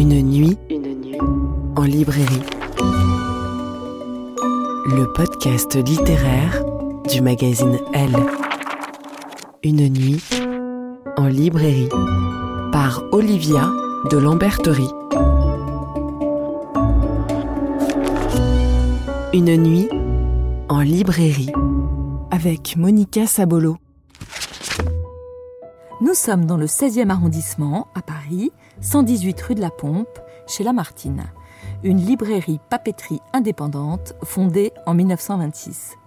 Une nuit, une nuit en librairie. Le podcast littéraire du magazine Elle. Une nuit en librairie par Olivia de Lamberterie. Une nuit en librairie avec Monica Sabolo. Nous sommes dans le 16e arrondissement, à Paris, 118 rue de la Pompe, chez Lamartine, une librairie papeterie indépendante fondée en 1926.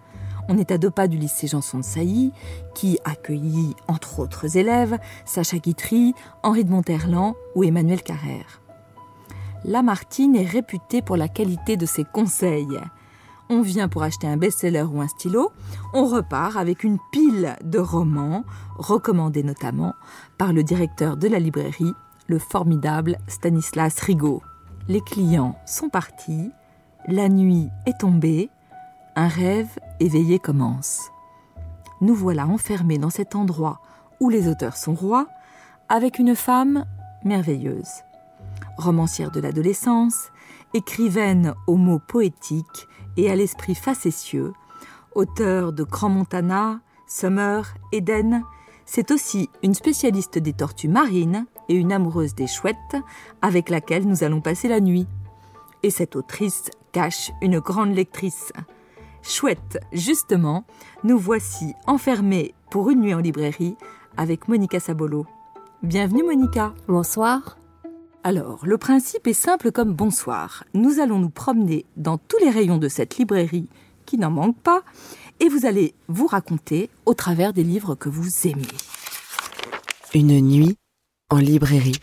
On est à deux pas du lycée Janson de Sailly, qui accueillit, entre autres élèves, Sacha Guitry, Henri de Monterland ou Emmanuel Carrère. Lamartine est réputé pour la qualité de ses conseils. On vient pour acheter un best-seller ou un stylo, on repart avec une pile de romans, recommandés notamment par le directeur de la librairie, le formidable Stanislas Rigaud. Les clients sont partis, la nuit est tombée, un rêve éveillé commence. Nous voilà enfermés dans cet endroit où les auteurs sont rois, avec une femme merveilleuse. Romancière de l'adolescence, écrivaine aux mots poétiques et à l'esprit facétieux, auteur de Grand Montana, Summer, Eden, c'est aussi une spécialiste des tortues marines et une amoureuse des chouettes avec laquelle nous allons passer la nuit. Et cette autrice cache une grande lectrice. Chouette, justement, nous voici enfermés pour une nuit en librairie avec Monica Sabolo. Bienvenue Monica. Bonsoir. Alors, le principe est simple comme bonsoir. Nous allons nous promener dans tous les rayons de cette librairie qui n'en manque pas et vous allez vous raconter au travers des livres que vous aimez. Une nuit en librairie.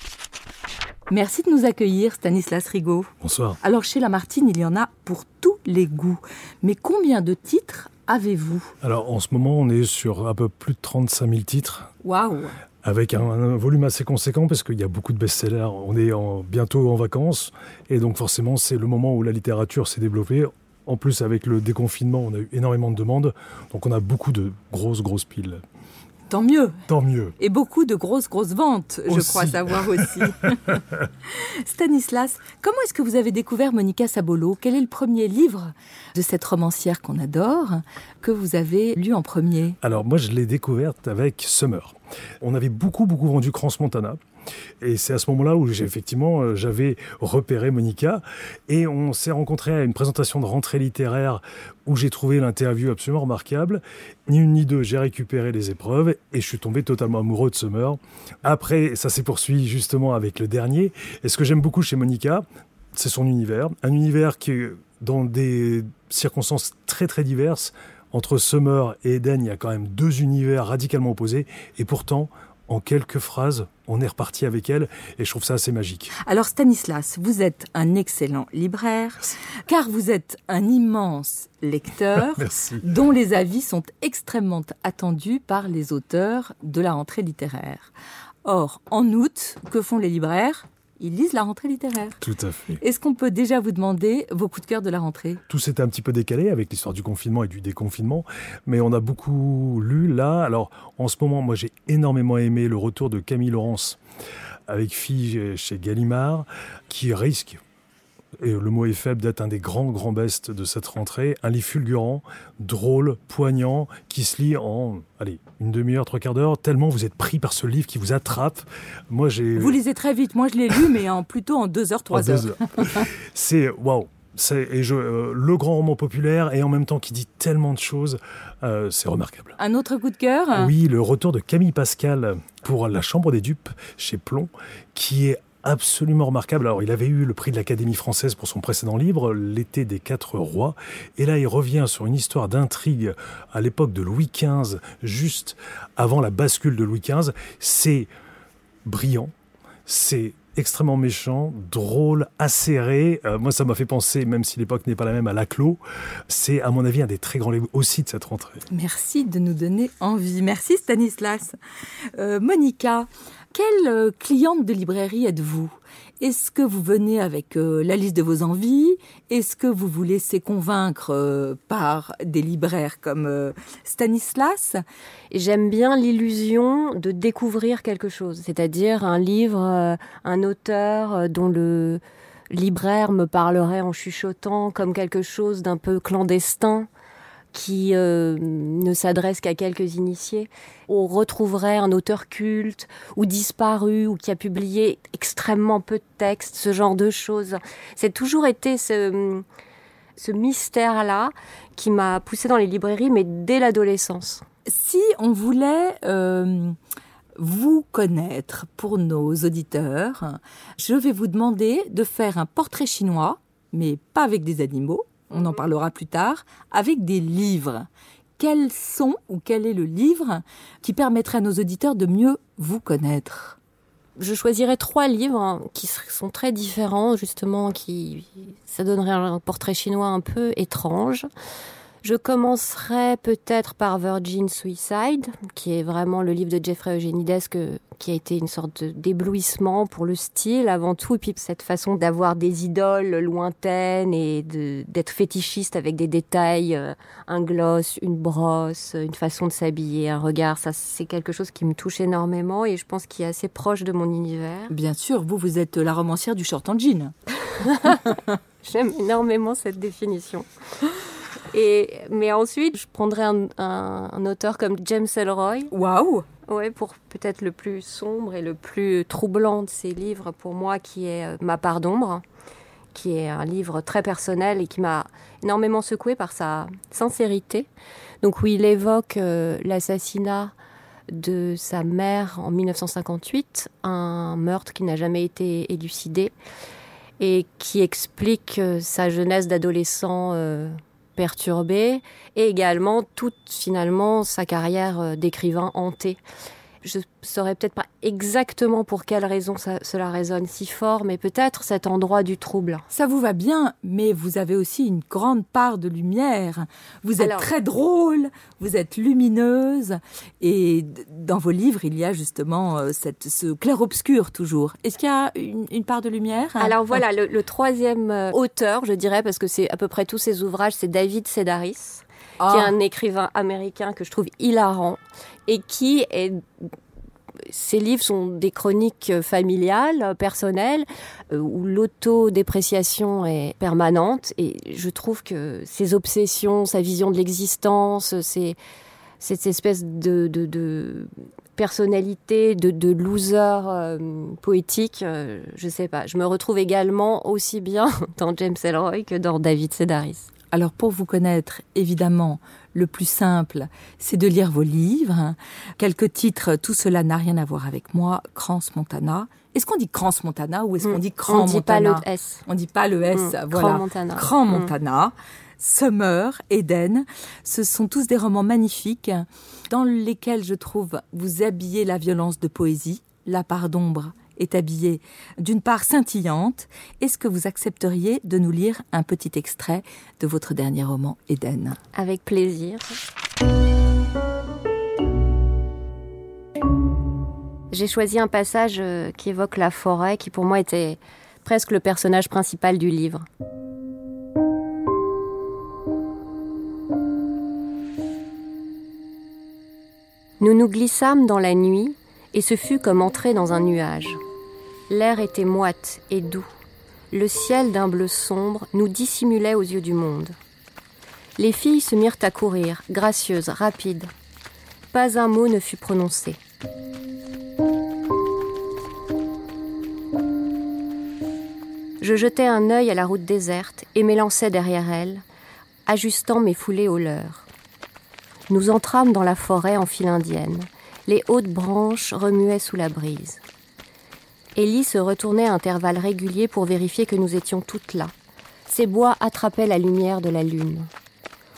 Merci de nous accueillir, Stanislas Rigaud. Bonsoir. Alors, chez Lamartine, il y en a pour tous les goûts. Mais combien de titres avez-vous? Alors, en ce moment, on est sur un peu plus de 35 000 titres. Waouh Avec un, un volume assez conséquent, parce qu'il y a beaucoup de best-sellers. On est en, bientôt en vacances, et donc forcément, c'est le moment où la littérature s'est développée. En plus, avec le déconfinement, on a eu énormément de demandes, donc on a beaucoup de grosses, grosses piles. Tant mieux. Tant mieux. Et beaucoup de grosses, grosses ventes, je crois savoir aussi. Stanislas, comment est-ce que vous avez découvert Monica Sabolo? Quel est le premier livre de cette romancière qu'on adore que vous avez lu en premier? Alors, moi, je l'ai découverte avec Summer. On avait beaucoup, beaucoup vendu Crans Montana. Et c'est à ce moment-là où effectivement euh, j'avais repéré Monica et on s'est rencontrés à une présentation de rentrée littéraire où j'ai trouvé l'interview absolument remarquable. Ni une ni deux, j'ai récupéré les épreuves et je suis tombé totalement amoureux de Summer. Après, ça s'est poursuivi justement avec le dernier. Et ce que j'aime beaucoup chez Monica, c'est son univers, un univers qui dans des circonstances très très diverses. Entre Summer et Eden, il y a quand même deux univers radicalement opposés, et pourtant, en quelques phrases, on est reparti avec elle et je trouve ça assez magique. Alors Stanislas, vous êtes un excellent libraire car vous êtes un immense lecteur dont les avis sont extrêmement attendus par les auteurs de la rentrée littéraire. Or, en août, que font les libraires? Ils lisent la rentrée littéraire. Tout à fait. Est-ce qu'on peut déjà vous demander vos coups de cœur de la rentrée? Tout s'est un petit peu décalé avec l'histoire du confinement et du déconfinement, mais on a beaucoup lu là. Alors, en ce moment, moi j'ai énormément aimé le retour de Camille Laurence avec Fille chez Gallimard, qui risque et le mot est faible, d'être un des grands, grands bestes de cette rentrée. Un livre fulgurant, drôle, poignant, qui se lit en, allez, une demi-heure, trois quarts d'heure, tellement vous êtes pris par ce livre qui vous attrape. Moi, j'ai... Vous lisez très vite. Moi, je l'ai lu, mais en, plutôt en deux heures, trois heures. C'est, waouh! C'est et je, euh, le grand roman populaire et en même temps qui dit tellement de choses, euh, c'est remarquable. Un autre coup de cœur? Oui, le retour de Camille Pascal pour La Chambre des Dupes chez Plomb, qui est absolument remarquable. Alors, il avait eu le prix de l'Académie française pour son précédent livre, L'été des quatre rois. Et là, il revient sur une histoire d'intrigue à l'époque de Louis XV, juste avant la bascule de Louis XV. C'est brillant, c'est extrêmement méchant, drôle, acéré. Euh, moi, ça m'a fait penser, même si l'époque n'est pas la même, à Laclos. C'est, à mon avis, un des très grands livres aussi de cette rentrée. Merci de nous donner envie. Merci Stanislas. Euh, Monica, quelle euh, cliente de librairie êtes-vous? Est-ce que vous venez avec euh, la liste de vos envies? Est-ce que vous vous laissez convaincre euh, par des libraires comme Stanislas? J'aime bien l'illusion de découvrir quelque chose, c'est-à-dire un livre, un auteur dont le libraire me parlerait en chuchotant comme quelque chose d'un peu clandestin qui euh, ne s'adresse qu'à quelques initiés. On retrouverait un auteur culte ou disparu ou qui a publié extrêmement peu de textes, ce genre de choses. C'est toujours été ce, ce mystère-là qui m'a poussé dans les librairies, mais dès l'adolescence. Si on voulait euh, vous connaître pour nos auditeurs, je vais vous demander de faire un portrait chinois, mais pas avec des animaux, on en parlera plus tard, avec des livres. Quels sont ou quel est le livre qui permettrait à nos auditeurs de mieux vous connaître? Je choisirais trois livres qui sont très différents, justement, qui ça donnerait un portrait chinois un peu étrange. Je commencerai peut-être par Virgin Suicide, qui est vraiment le livre de Jeffrey Eugenides qui a été une sorte d'éblouissement pour le style avant tout, et puis cette façon d'avoir des idoles lointaines et d'être fétichiste avec des détails, euh, un gloss, une brosse, une façon de s'habiller, un regard, ça c'est quelque chose qui me touche énormément et je pense qu'il est assez proche de mon univers. Bien sûr, vous, vous êtes la romancière du short en jean. J'aime énormément cette définition. Et, mais ensuite, je prendrais un, auteur comme James Ellroy. Waouh Ouais, pour peut-être le plus sombre et le plus troublant de ses livres pour moi, qui est euh, Ma part d'ombre, qui est un livre très personnel et qui m'a énormément secoué par sa sincérité. Donc où il évoque euh, l'assassinat de sa mère en 1958, un meurtre qui n'a jamais été élucidé et qui explique euh, sa jeunesse d'adolescent perturbé et également toute finalement sa carrière euh, d'écrivain hantée. Je saurais peut-être pas exactement pour quelle raison cela résonne si fort, mais peut-être cet endroit du trouble. Ça vous va bien, mais vous avez aussi une grande part de lumière. Vous êtes très drôle, vous êtes lumineuse, et dans vos livres, il y a justement euh, cette, ce clair-obscur toujours. Est-ce qu'il y a une, part de lumière? Alors voilà, le, troisième euh, auteur, je dirais, parce que c'est à peu près tous ses ouvrages, c'est David Sedaris qui est ah. un écrivain américain que je trouve hilarant et qui est ces livres sont des chroniques familiales, personnelles, euh, où l'autodépréciation est permanente. Et je trouve que ses obsessions, sa vision de l'existence, cette espèce de, personnalité, de, loser euh, poétique, euh, je sais pas. Je me retrouve également aussi bien dans James Ellroy que dans David Sedaris. Alors pour vous connaître, évidemment, le plus simple, c'est de lire vos livres. Quelques titres, tout cela n'a rien à voir avec moi. Crans Montana, Est-ce qu'on dit Crans Montana ou est-ce qu'on Mm. dit Cran On dit Montana pas le S. On dit pas le S, Mm. voilà. Cran Montana. Cran Mm. Montana, Summer, Eden, ce sont tous des romans magnifiques dans lesquels je trouve vous habillez la violence de poésie, la part d'ombre est habillée d'une part scintillante. Est-ce que vous accepteriez de nous lire un petit extrait de votre dernier roman, Eden Avec plaisir. J'ai choisi un passage euh, qui évoque la forêt, qui pour moi était presque le personnage principal du livre. Nous nous glissâmes dans la nuit, et ce fut comme entrer dans un nuage. L'air était moite et doux. Le ciel d'un bleu sombre nous dissimulait aux yeux du monde. Les filles se mirent à courir, gracieuses, rapides. Pas un mot ne fut prononcé. Je jetai un œil à la route déserte et m'élançai derrière elle, ajustant mes foulées aux leurs. Nous entrâmes dans la forêt en file indienne. Les hautes branches remuaient sous la brise. Ellie se retournait à intervalles réguliers pour vérifier que nous étions toutes là. Ces bois attrapaient la lumière de la lune.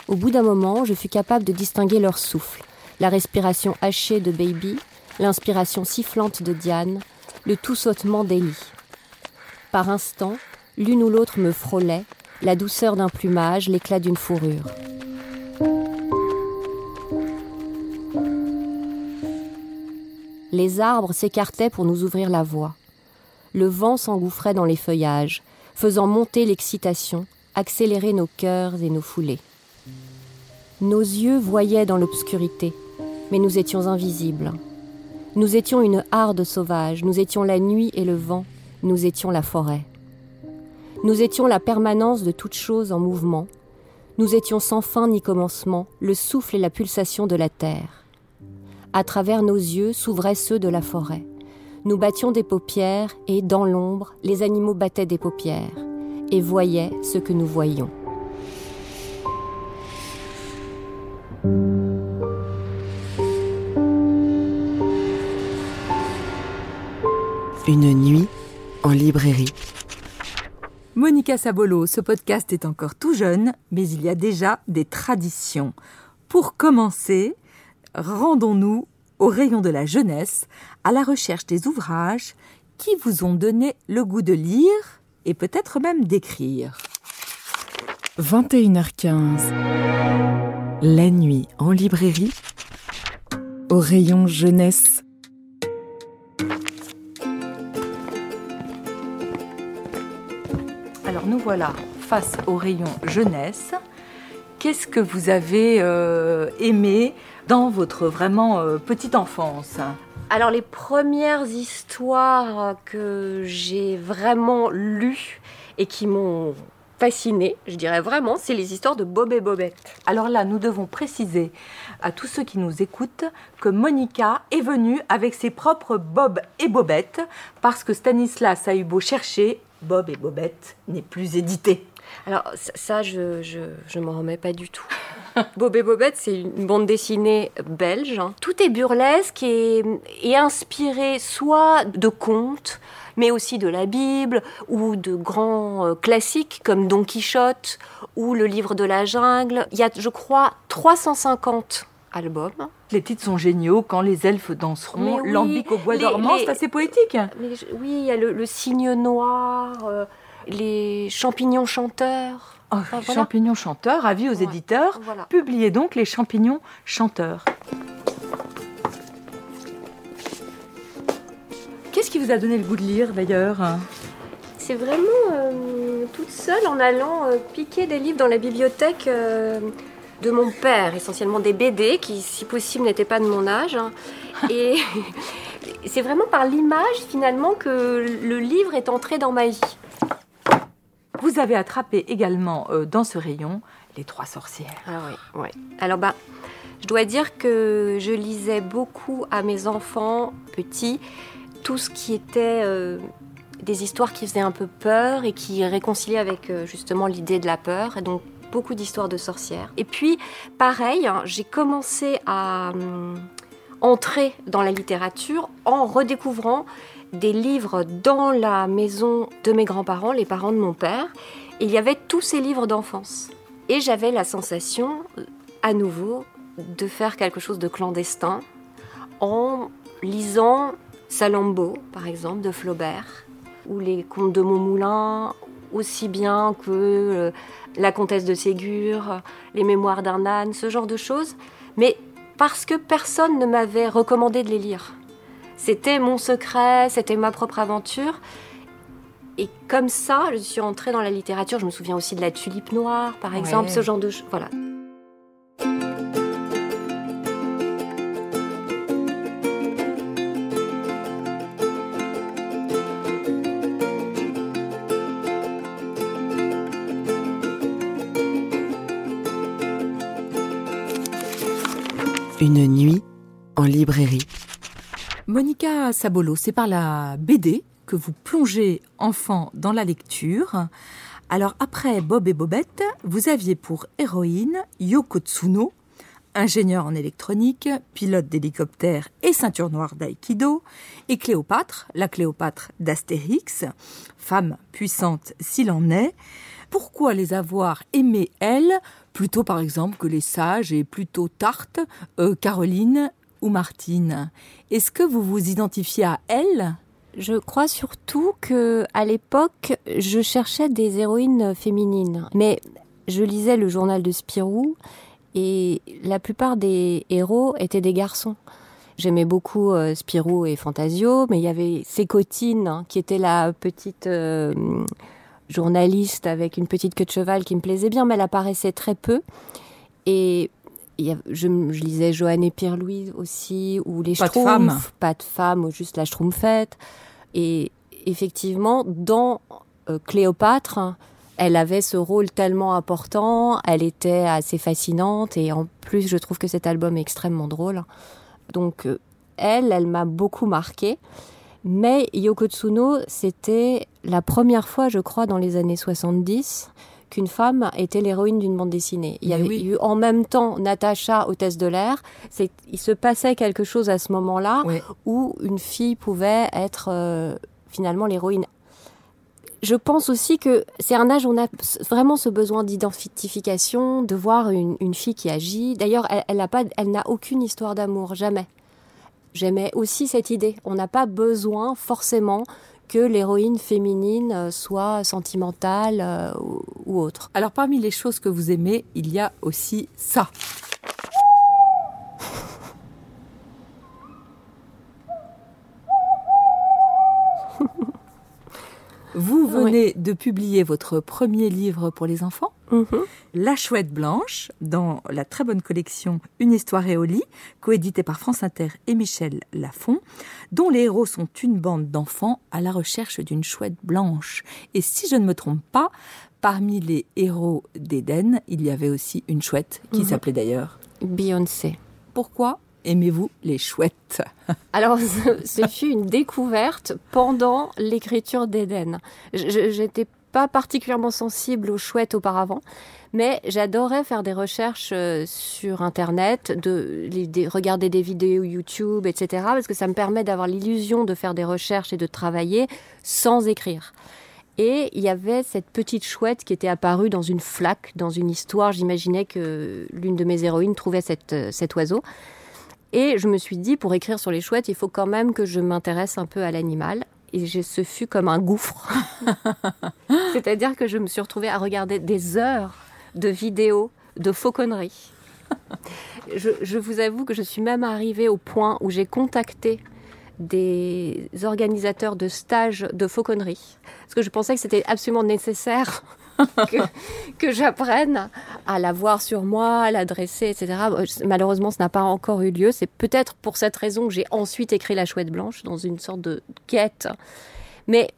Au bout d'un moment, je fus capable de distinguer leur souffle, la respiration hachée de Baby, l'inspiration sifflante de Diane, le tout sautement d'Ellie. Par instants, l'une ou l'autre me frôlait, la douceur d'un plumage, l'éclat d'une fourrure. Les arbres s'écartaient pour nous ouvrir la voie. Le vent s'engouffrait dans les feuillages, faisant monter l'excitation, accélérer nos cœurs et nos foulées. Nos yeux voyaient dans l'obscurité, mais nous étions invisibles. Nous étions une harde sauvage, nous étions la nuit et le vent, nous étions la forêt. Nous étions la permanence de toute chose en mouvement, nous étions sans fin ni commencement, le souffle et la pulsation de la terre. À travers nos yeux s'ouvraient ceux de la forêt. Nous battions des paupières et, dans l'ombre, les animaux battaient des paupières et voyaient ce que nous voyions. Une nuit en librairie. Monica Sabolo, ce podcast est encore tout jeune, mais il y a déjà des traditions. Pour commencer, rendons-nous au rayon de la jeunesse, à la recherche des ouvrages qui vous ont donné le goût de lire et peut-être même d'écrire. 21h15. La nuit en librairie. Au rayon jeunesse. Alors nous voilà face au rayon jeunesse. Qu'est-ce que vous avez euh, aimé dans votre vraiment euh, petite enfance Alors les premières histoires que j'ai vraiment lues et qui m'ont fascinée, je dirais vraiment, c'est les histoires de Bob et Bobette. Alors là, nous devons préciser à tous ceux qui nous écoutent que Monica est venue avec ses propres Bob et Bobette parce que Stanislas a eu beau chercher, Bob et Bobette n'est plus édité. Alors ça- ça, je, je, je m'en remets pas du tout. Bob et Bobette, c'est une bande dessinée belge. hein. Tout est burlesque et, et inspiré soit de contes, mais aussi de la Bible ou de grands euh, classiques comme Don Quichotte ou Le Livre de la Jungle. Il y a, je crois, 350 albums. Les titres sont géniaux quand les elfes danseront, oui, Lambic au bois les- dormant, les- c'est assez poétique. Mais je- oui, il y a le, le cygne noir, euh, les champignons chanteurs. Oh, voilà. Champignons chanteurs, avis aux Ouais, éditeurs. Voilà. Publiez donc les champignons chanteurs. Qu'est-ce qui vous a donné le goût de lire d'ailleurs? C'est vraiment euh, toute seule en allant euh, piquer des livres dans la bibliothèque euh, de mon père, essentiellement des BD qui, si possible, n'étaient pas de mon âge. hein. Et c'est vraiment par l'image, finalement, que le livre est entré dans ma vie. Vous avez attrapé également euh, dans ce rayon les trois sorcières. Ah oui, ouais. Alors bah, je dois dire que je lisais beaucoup à mes enfants petits tout ce qui était euh, des histoires qui faisaient un peu peur et qui réconciliaient avec euh, justement l'idée de la peur. Et donc beaucoup d'histoires de sorcières. Et puis pareil, hein, j'ai commencé à hum, entrer dans la littérature en redécouvrant des livres dans la maison de mes grands-parents, les parents de mon père. Il y avait tous ces livres d'enfance. Et j'avais la sensation, à nouveau, de faire quelque chose de clandestin en lisant Salammbô, par exemple, de Flaubert, ou les contes de Montmoulin, aussi bien que euh, La comtesse de Ségur, les mémoires d'un âne, ce genre de choses. Mais parce que personne ne m'avait recommandé de les lire. C'était mon secret, c'était ma propre aventure. Et comme ça, je suis entrée dans la littérature. Je me souviens aussi de la tulipe noire, par exemple, ce genre de choses. Voilà. Une nuit en librairie. Monica Sabolo, c'est par la BD que vous plongez enfant dans la lecture. Alors après Bob et Bobette, vous aviez pour héroïne Yoko Tsuno, ingénieur en électronique, pilote d'hélicoptère et ceinture noire d'aïkido, et Cléopâtre, la Cléopâtre d'Astérix, femme puissante s'il en est. Pourquoi les avoir aimées, elles, plutôt par exemple que les sages et plutôt Tarte, euh, Caroline ou Martine Est-ce que vous vous identifiez à elles je crois surtout que à l'époque, je cherchais des héroïnes féminines. Mais je lisais le journal de Spirou et la plupart des héros étaient des garçons. J'aimais beaucoup euh, Spirou et Fantasio, mais il y avait Sécotine, hein, qui était la petite euh, journaliste avec une petite queue de cheval qui me plaisait bien, mais elle apparaissait très peu. Et je, je, lisais Joanne et Pierre-Louis aussi, ou les pas de femme. pas de femme, ou juste la Schtroumpfette. Et effectivement, dans euh, Cléopâtre, elle avait ce rôle tellement important, elle était assez fascinante, et en plus, je trouve que cet album est extrêmement drôle. Donc, euh, elle, elle m'a beaucoup marqué. Mais Yoko Tsuno, c'était la première fois, je crois, dans les années 70, qu'une femme était l'héroïne d'une bande dessinée. Il y avait eu en même temps Natacha, hôtesse de l'air. Il se passait quelque chose à ce moment-là où une fille pouvait être euh, finalement l'héroïne. Je pense aussi que c'est un âge où on a vraiment ce besoin d'identification, de voir une, fille qui agit. D'ailleurs, elle, elle n'a pas, elle n'a aucune histoire d'amour, jamais. J'aimais aussi cette idée. On n'a pas besoin forcément que l'héroïne féminine euh, soit sentimentale euh, ou, autre. Alors parmi les choses que vous aimez, il y a aussi ça. Vous venez de publier votre premier livre pour les enfants, mhm. La Chouette Blanche, dans la très bonne collection Une histoire et au lit, coédité par France Inter et Michel Lafon, dont les héros sont une bande d'enfants à la recherche d'une chouette blanche. Et si je ne me trompe pas, parmi les héros d'Éden, il y avait aussi une chouette qui mhm. s'appelait d'ailleurs Beyoncé. Pourquoi aimez-vous les chouettes? Alors, ce, fut une découverte pendant l'écriture d'Éden. J'étais pas particulièrement sensible aux chouettes auparavant, mais j'adorais faire des recherches euh, sur Internet, de, regarder des vidéos YouTube, etc., parce que ça me permet d'avoir l'illusion de faire des recherches et de travailler sans écrire. Et il y avait cette petite chouette qui était apparue dans une flaque, dans une histoire. J'imaginais que l'une de mes héroïnes trouvait euh, cet oiseau. Et je me suis dit, pour écrire sur les chouettes, il faut quand même que je m'intéresse un peu à l'animal. Et ce fut comme un gouffre. C'est-à-dire que je me suis retrouvée à regarder des heures de vidéos de fauconnerie. je, je vous avoue que je suis même arrivée au point où j'ai contacté des organisateurs de stages de fauconnerie. Parce que je pensais que c'était absolument nécessaire que, j'apprenne à la voir sur moi, à la dresser, etc. Malheureusement, ce n'a pas encore eu lieu. C'est peut-être pour cette raison que j'ai ensuite écrit La Chouette Blanche dans une sorte de quête. Mais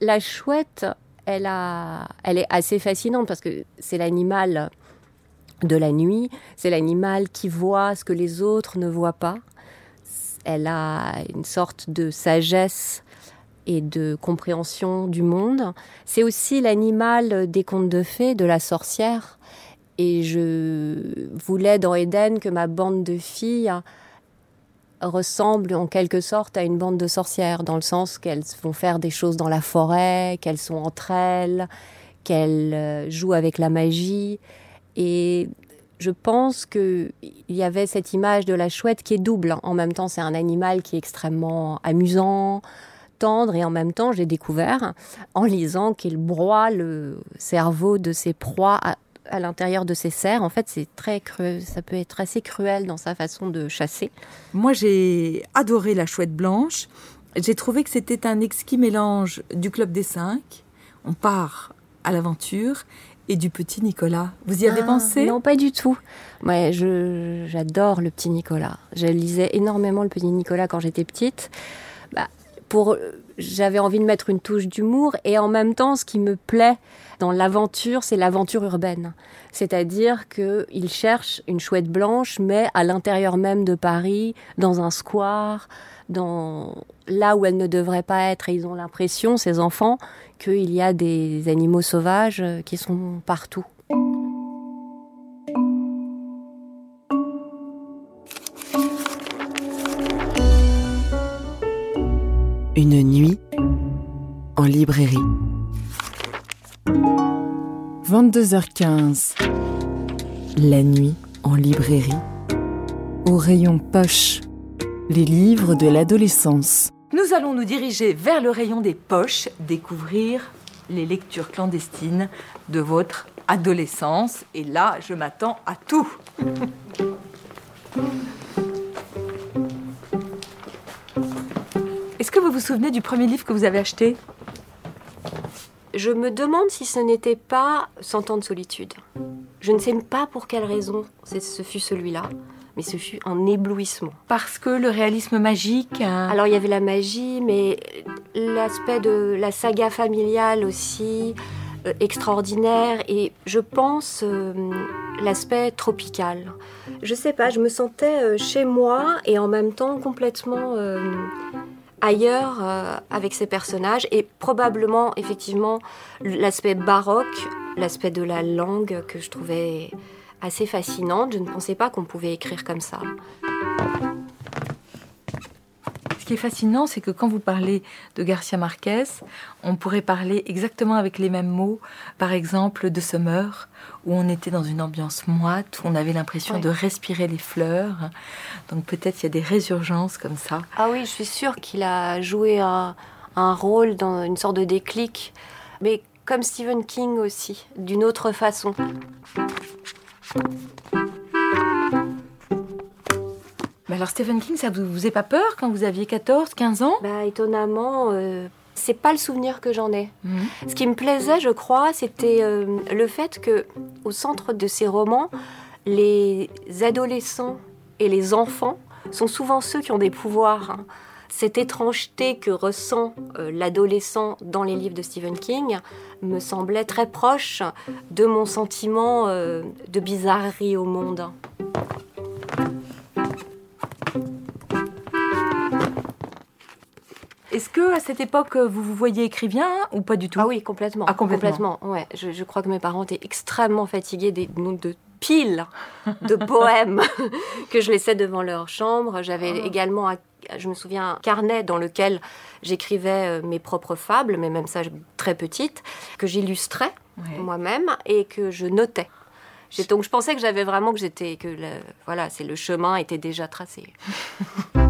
la chouette, elle, est assez fascinante parce que c'est l'animal de la nuit, c'est l'animal qui voit ce que les autres ne voient pas. Elle a une sorte de sagesse et de compréhension du monde. C'est aussi l'animal des contes de fées, de la sorcière. Et je voulais dans Éden que ma bande de filles ressemblent en quelque sorte à une bande de sorcières, dans le sens qu'elles vont faire des choses dans la forêt, qu'elles sont entre elles, qu'elles euh, jouent avec la magie. Et je pense qu'il y avait cette image de la chouette qui est double. En même temps, c'est un animal qui est extrêmement amusant, tendre, et en même temps, j'ai découvert, en lisant, qu'il broie le cerveau de ses proies à, l'intérieur de ses serres. En fait, c'est très cru, ça peut être assez cruel dans sa façon de chasser. Moi, j'ai adoré la chouette blanche. J'ai trouvé que c'était un exquis mélange du Club des Cinq. On part à l'aventure et du petit Nicolas. Vous y avez Ah, pensé? Non, pas du tout. Ouais, je, j'adore le petit Nicolas. Je lisais énormément le petit Nicolas quand j'étais petite. Bah, pour, j'avais envie de mettre une touche d'humour et en même temps, ce qui me plaît dans l'aventure, c'est l'aventure urbaine. C'est-à-dire qu'il cherche une chouette blanche, mais à l'intérieur même de Paris, dans un square, là où elle ne devrait pas être. Et ils ont l'impression, ces enfants, qu'il y a des animaux sauvages euh, qui sont partout. Une nuit en librairie. 22h15. La nuit en librairie. Au rayon poche. Les livres de l'adolescence. Nous allons nous diriger vers le rayon des poches, découvrir les lectures clandestines de votre adolescence. Et là, je m'attends à tout. Est-ce que vous vous souvenez du premier livre que vous avez acheté? Je me demande si ce n'était pas Cent ans de solitude. Je ne sais pas pour quelle raison ce fut celui-là, mais ce fut un éblouissement. Parce que le réalisme magique. euh, Alors il y avait la magie, mais l'aspect de la saga familiale aussi euh, extraordinaire et je pense euh, l'aspect tropical. Je sais pas, je me sentais euh, chez moi et en même temps complètement ailleurs euh, avec ces personnages et probablement effectivement l'aspect baroque, l'aspect de la langue que je trouvais assez fascinante. Je ne pensais pas qu'on pouvait écrire comme ça. Ce qui est fascinant, c'est que quand vous parlez de Garcia Marquez, on pourrait parler exactement avec les mêmes mots, par exemple de Summer, où on était dans une ambiance moite, où on avait l'impression de respirer les fleurs. Donc peut-être il y a des résurgences comme ça. Ah oui, je suis sûre qu'il a joué un, un rôle dans une sorte de déclic, mais comme Stephen King aussi, d'une autre façon. Mais alors Stephen King, ça vous vous faisait pas peur quand vous aviez 14, 15 ans? Bah, étonnamment, euh, c'est pas le souvenir que j'en ai. Mhm. Ce qui me plaisait, je crois, c'était euh, le fait que, au centre de ces romans, les adolescents et les enfants sont souvent ceux qui ont des pouvoirs. hein. Cette étrangeté que ressent euh, l'adolescent dans les livres de Stephen King me semblait très proche de mon sentiment euh, de bizarrerie au monde. Est-ce que à cette époque vous vous voyez écrivain ou pas du tout? Ah oui, complètement. Ah, complètement. Ouais, je, je crois que mes parents étaient extrêmement fatigués des de piles de poèmes que je laissais devant leur chambre. J'avais également, un- je me souviens, un carnet dans lequel j'écrivais euh, mes propres fables, mais même ça, très petite, que j'illustrais Ouais. moi-même et que je notais. Donc je pensais que j'avais vraiment que j'étais que le- voilà, c'est le chemin était déjà tracé.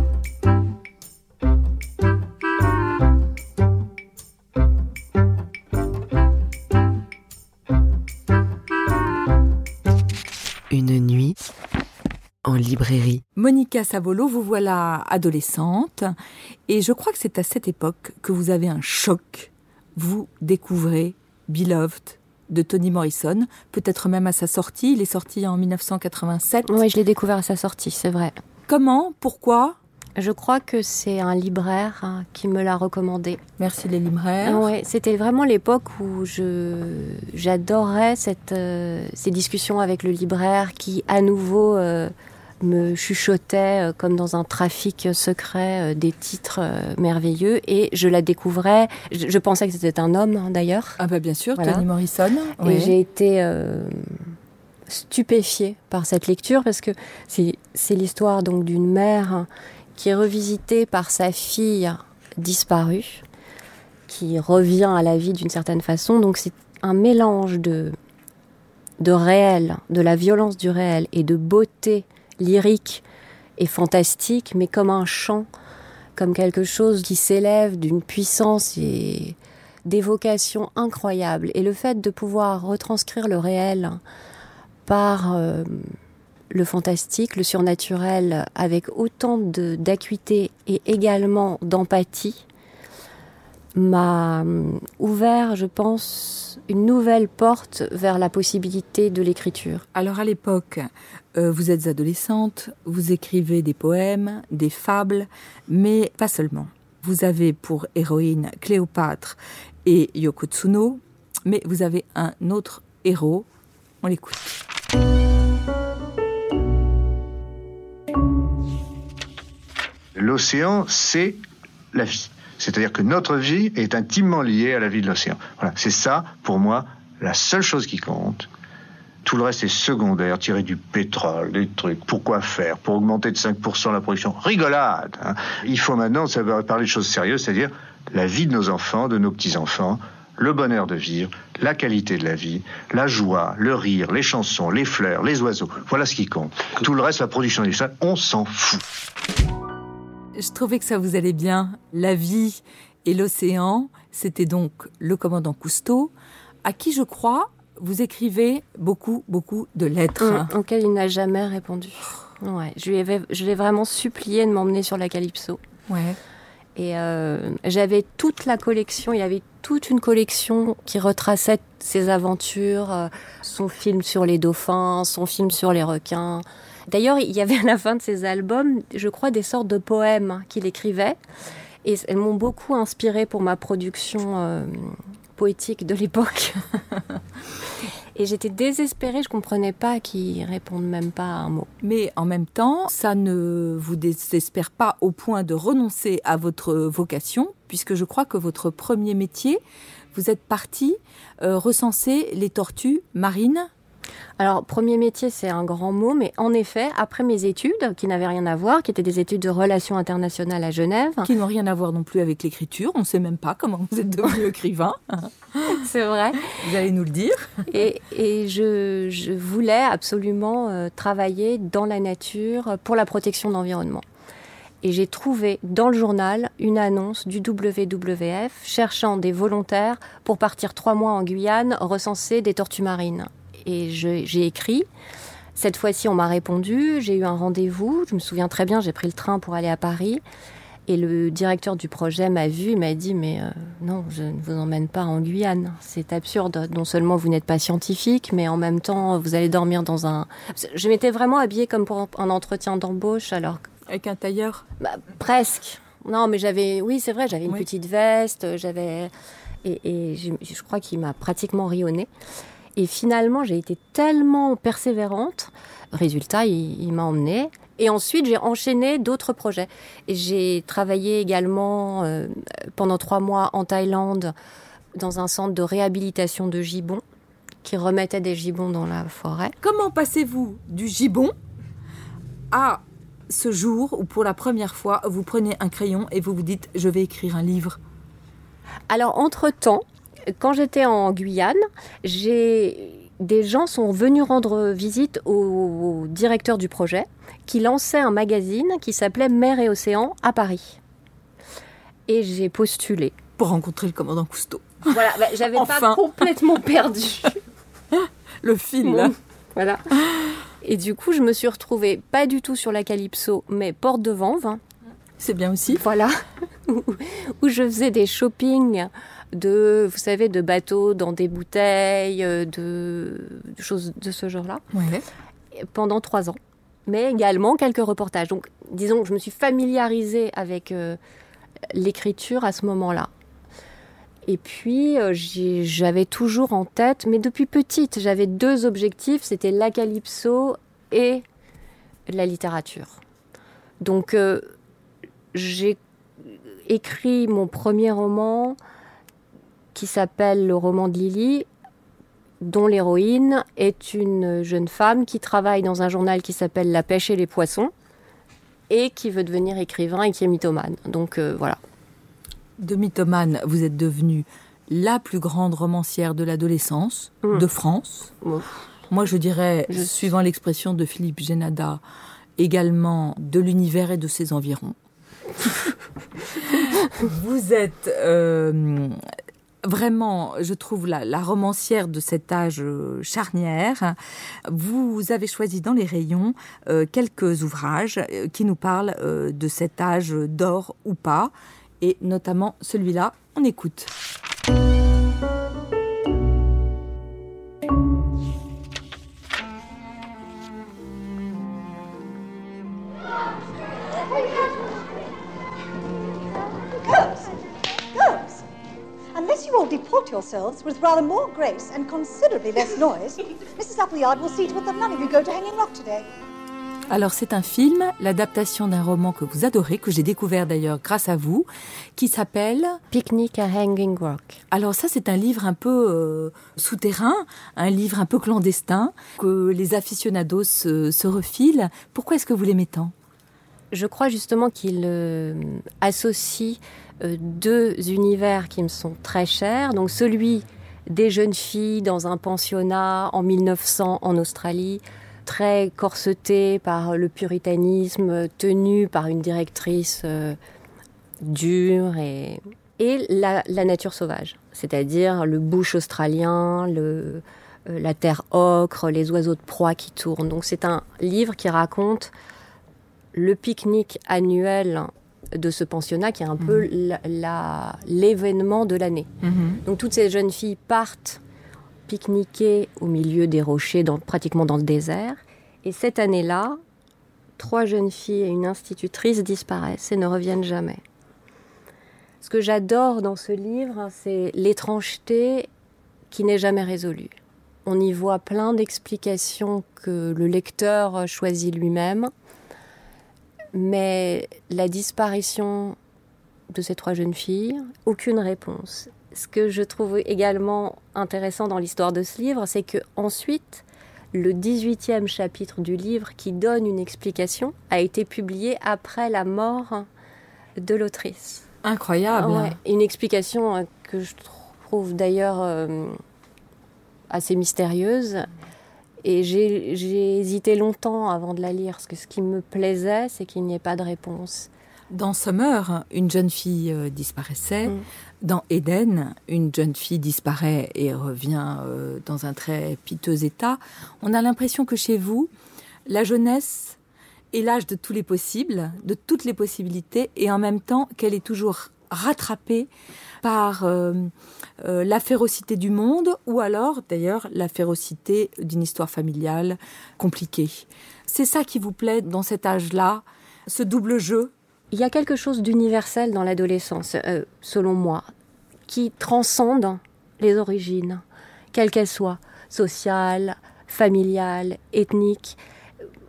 Une nuit en librairie. Monica Savolo, vous voilà adolescente et je crois que c'est à cette époque que vous avez un choc. Vous découvrez Beloved de Toni Morrison, peut-être même à sa sortie. Il est sorti en 1987. Oui, je l'ai découvert à sa sortie, c'est vrai. Comment Pourquoi Je crois que c'est un libraire hein, qui me l'a recommandé. Merci les libraires. Ah ouais, c'était vraiment l'époque où je j'adorais cette euh, ces discussions avec le libraire qui à nouveau euh, me chuchotait euh, comme dans un trafic secret des titres merveilleux et je la découvrais. Je, je pensais que c'était un homme hein, d'ailleurs. Ah bah bien sûr, Voilà. Toni Morrison. Et Oui. j'ai été stupéfiée par cette lecture parce que c'est c'est l'histoire donc d'une mère qui est revisité par sa fille disparue, qui revient à la vie d'une certaine façon. Donc c'est un mélange de, de réel, de la violence du réel et de beauté lyrique et fantastique, mais comme un chant, comme quelque chose qui s'élève d'une puissance et d'évocation incroyable. Et le fait de pouvoir retranscrire le réel par euh, le fantastique, le surnaturel, avec autant d'acuité et également d'empathie, m'a euh, ouvert, je pense, une nouvelle porte vers la possibilité de l'écriture. Alors à l'époque, euh, vous êtes adolescente, vous écrivez des poèmes, des fables, mais pas seulement. Vous avez pour héroïne Cléopâtre et Yoko Tsuno, mais vous avez un autre héros. On l'écoute. L'océan, c'est la vie. C'est-à-dire que notre vie est intimement liée à la vie de l'océan. Voilà, c'est ça, pour moi, la seule chose qui compte. Tout le reste est secondaire, tirer du pétrole, des trucs. Pourquoi faire Pour augmenter de 5% la production Rigolade hein. Il faut maintenant savoir parler de choses sérieuses, c'est-à-dire la vie de nos enfants, de nos petits-enfants, le bonheur de vivre, la qualité de la vie, la joie, le rire, les chansons, les fleurs, les oiseaux. Voilà ce qui compte. Tout le reste, la production industrielle, on s'en fout. Je trouvais que ça vous allait bien. La vie et l'océan, c'était donc le commandant Cousteau, à qui je crois vous écrivez beaucoup, beaucoup de lettres. Mmh, auxquelles il n'a jamais répondu. Ouais, je lui avais, je l'ai vraiment supplié de m'emmener sur la Calypso. Ouais. Et euh, j'avais toute la collection, il y avait toute une collection qui retraçait ses aventures, euh, son film sur les dauphins, son film sur les requins. D'ailleurs, il y avait à la fin de ses albums, je crois, des sortes de poèmes qu'il écrivait. Et elles m'ont beaucoup inspiré pour ma production euh, poétique de l'époque. Et j'étais désespérée, je comprenais pas qu'ils répondent même pas à un mot. Mais en même temps, ça ne vous désespère pas au point de renoncer à votre vocation, puisque je crois que votre premier métier, vous êtes parti euh, recenser les tortues marines alors, premier métier, c'est un grand mot, mais en effet, après mes études, qui n'avaient rien à voir, qui étaient des études de relations internationales à Genève. Qui n'ont rien à voir non plus avec l'écriture, on ne sait même pas comment vous êtes devenu écrivain. c'est vrai. Vous allez nous le dire. Et, je, voulais absolument euh, travailler dans la nature pour la protection de l'environnement. Et j'ai trouvé dans le journal une annonce du WWF cherchant des volontaires pour partir trois mois en Guyane recenser des tortues marines et j'ai écrit. Cette fois-ci, on m'a répondu, j'ai eu un rendez-vous, je me souviens très bien, j'ai pris le train pour aller à Paris. Et le directeur du projet m'a vu, m'a dit mais euh, non, je ne vous emmène pas en Guyane. C'est absurde. Non seulement vous n'êtes pas scientifique, mais en même temps vous allez dormir dans un. Je m'étais vraiment habillée comme pour un entretien d'embauche, alors. Avec un tailleur? Bah, presque. Non, mais j'avais, oui, c'est vrai, j'avais une petite veste, j'avais, et, et je, je, crois qu'il m'a pratiquement rionné. Et finalement, j'ai été tellement persévérante. Résultat, il, m'a emmenée. Et ensuite, j'ai enchaîné d'autres projets. Et j'ai travaillé également euh, pendant trois mois en Thaïlande dans un centre de réhabilitation de gibbons qui remettait des gibbons dans la forêt. Comment passez-vous du gibbon à ce jour où pour la première fois vous prenez un crayon et vous vous dites je vais écrire un livre? Alors entre-temps, quand j'étais en Guyane, des gens sont venus rendre visite au, directeur du projet qui lançait un magazine qui s'appelait Mer et Océan à Paris. Et j'ai postulé. Pour rencontrer le commandant Cousteau. Voilà, bah, j'avais pas complètement perdu. le film. voilà. Et du coup, je me suis retrouvée pas du tout sur la Calypso, mais porte de Vanves. C'est bien aussi. Voilà. où je faisais des shoppings de, vous savez, de bateaux dans des bouteilles, euh, de, choses de ce genre-là, pendant trois ans. Mais également quelques reportages. Donc, disons que je me suis familiarisée avec euh, l'écriture à ce moment-là. Et puis, euh, j'avais toujours en tête, mais depuis petite, j'avais deux objectifs, c'était la calypso et la littérature. Donc, j'ai écrit mon premier roman qui s'appelle Le roman de Lily, dont l'héroïne est une jeune femme qui travaille dans un journal qui s'appelle La pêche et les poissons. et qui veut devenir écrivain et qui est mythomane. Donc euh, voilà. De mythomane, vous êtes devenue la plus grande romancière de l'adolescence Mm. de France. Moi, je dirais, Je- suivant l'expression de Philippe Génada, également de l'univers et de ses environs. vous êtes euh, vraiment, je trouve, la, romancière de cet âge euh, charnière. Vous avez choisi dans les rayons euh, quelques ouvrages qui nous parlent de cet âge d'or ou pas, et notamment celui-là. On écoute. Yourselves with rather more grace and considerably less noise, Mrs. Appleyard will see to it that none of you go to Hanging Rock today. Alors c'est un film, l'adaptation d'un roman que vous adorez, que j'ai découvert d'ailleurs grâce à vous, qui s'appelle Picnic à Hanging Rock. Alors ça c'est un livre un peu euh, souterrain, un livre un peu clandestin, que les aficionados se, se refilent. Pourquoi est-ce que vous l'aimez tant? Je crois justement qu'il euh, associe euh, deux univers qui me sont très chers. Donc celui des jeunes filles dans un pensionnat en 1900 en Australie, très corseté par le puritanisme, tenu par une directrice euh, dure et, et la, la nature sauvage, c'est-à-dire le bush australien, le, euh, la terre ocre, les oiseaux de proie qui tournent. Donc c'est un livre qui raconte le pique-nique annuel de ce pensionnat qui est un peu la- la- l'événement de l'année. Donc toutes ces jeunes filles partent pique-niquer au milieu des rochers, dans, pratiquement dans le désert. Et cette année-là, trois jeunes filles et une institutrice disparaissent et ne reviennent jamais. Ce que j'adore dans ce livre, c'est l'étrangeté qui n'est jamais résolue. On y voit plein d'explications que le lecteur choisit lui-même, mais la disparition de ces trois jeunes filles, aucune réponse. Ce que je trouve également intéressant dans l'histoire de ce livre, c'est que ensuite, le 18e chapitre du livre qui donne une explication a été publié après la mort de l'autrice. Incroyable. Ouais, une explication euh, que je trouve d'ailleurs euh, assez mystérieuse. Et j'ai hésité longtemps avant de la lire, parce que ce qui me plaisait, c'est qu'il n'y ait pas de réponse. Dans Summer, une jeune fille euh, disparaissait. Mm. Dans Eden, une jeune fille disparaît et revient euh, dans un très piteux état. On a l'impression que chez vous, la jeunesse est l'âge de tous les possibles, de toutes les possibilités, et en même temps qu'elle est toujours rattrapée par euh, euh, la férocité du monde ou alors d'ailleurs la férocité d'une histoire familiale compliquée. C'est ça qui vous plaît dans cet âge-là, ce double jeu? Il y a quelque chose d'universel dans l'adolescence, euh, selon moi, qui transcende les origines, quelles qu'elles soient, sociales, familiales, ethniques.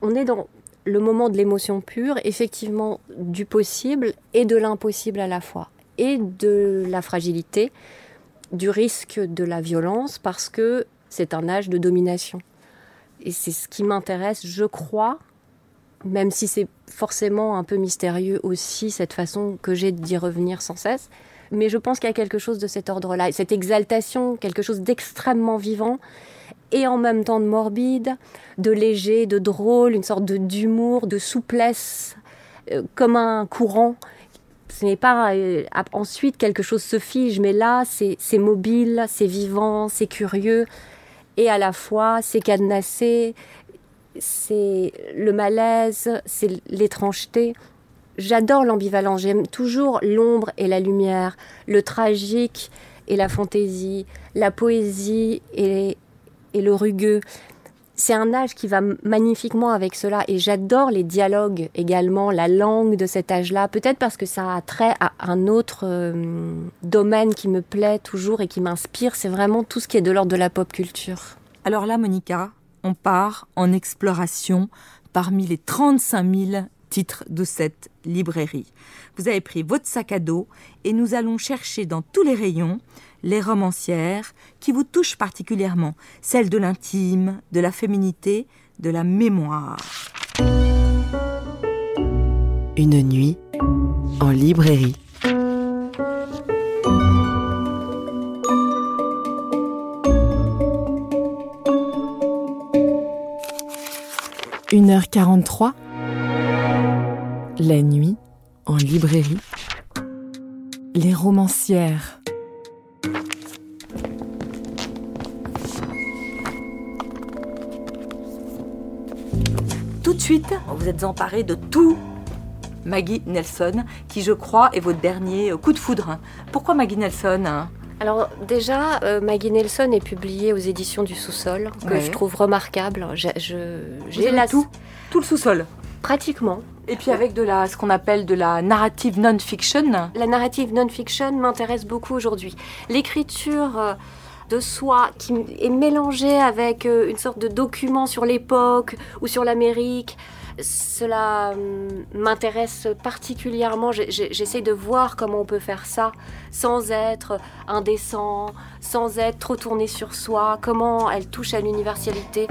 On est dans le moment de l'émotion pure, effectivement du possible et de l'impossible à la fois, et de la fragilité, du risque de la violence, parce que c'est un âge de domination. Et c'est ce qui m'intéresse, je crois, même si c'est forcément un peu mystérieux aussi, cette façon que j'ai d'y revenir sans cesse. Mais je pense qu'il y a quelque chose de cet ordre-là, cette exaltation, quelque chose d'extrêmement vivant et en même temps de morbide, de léger, de drôle, une sorte d'humour, de souplesse, euh, comme un courant. Ce n'est pas euh, ensuite quelque chose se fige, mais là c'est mobile, c'est vivant, c'est curieux, et à la fois c'est cadenassé, c'est le malaise, c'est l'étrangeté. J'adore l'ambivalence, j'aime toujours l'ombre et la lumière, le tragique et la fantaisie, la poésie et le rugueux. C'est un âge qui va magnifiquement avec cela et j'adore les dialogues également, la langue de cet âge-là, peut-être parce que ça a trait à un autre euh, domaine qui me plaît toujours et qui m'inspire, c'est vraiment tout ce qui est de l'ordre de la pop culture. Alors là, Monica, on part en exploration parmi les 35 000 titres de cette librairie. Vous avez pris votre sac à dos et nous allons chercher dans tous les rayons les romancières qui vous touchent particulièrement, celles de l'intime, de la féminité, de la mémoire. Une nuit en librairie. Une heure quarante-trois. La nuit en librairie. Les romancières. Vous êtes emparé de tout Maggie Nelson, qui je crois est votre dernier coup de foudre. Pourquoi Maggie Nelson Alors déjà, euh, Maggie Nelson est publiée aux éditions du Sous-sol, que Ouais. je trouve remarquable. J'ai la tout, tout le sous-sol? Pratiquement. Et puis avec de la, ce qu'on appelle de la narrative non-fiction? La narrative non-fiction m'intéresse beaucoup aujourd'hui. L'écriture euh, de soi qui est mélangée avec euh, une sorte de document sur l'époque ou sur l'Amérique, cela hum, m'intéresse particulièrement. J'essaie de voir comment on peut faire ça sans être indécent, sans être trop tourné sur soi, comment elle touche à l'universalité.